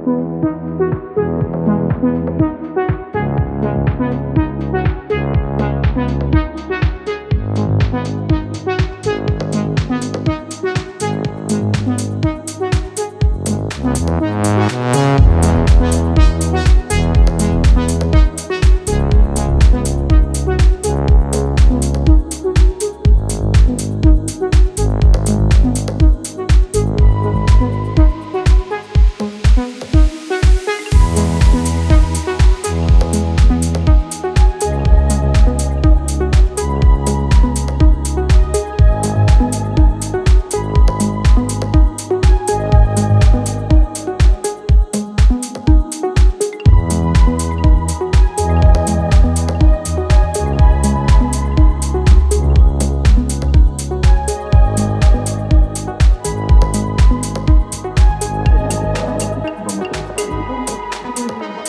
desmatamento da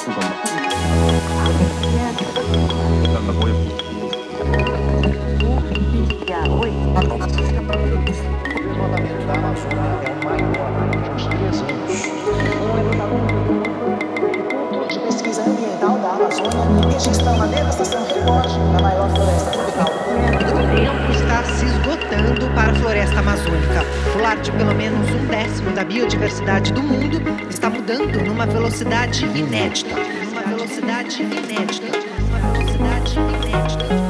de Pesquisa Ambiental da Amazônia devastação recorde na maior floresta do para a floresta amazônica. O lar de pelo menos um décimo da biodiversidade do mundo está mudando numa velocidade inédita. Numa velocidade inédita. Numa velocidade inédita.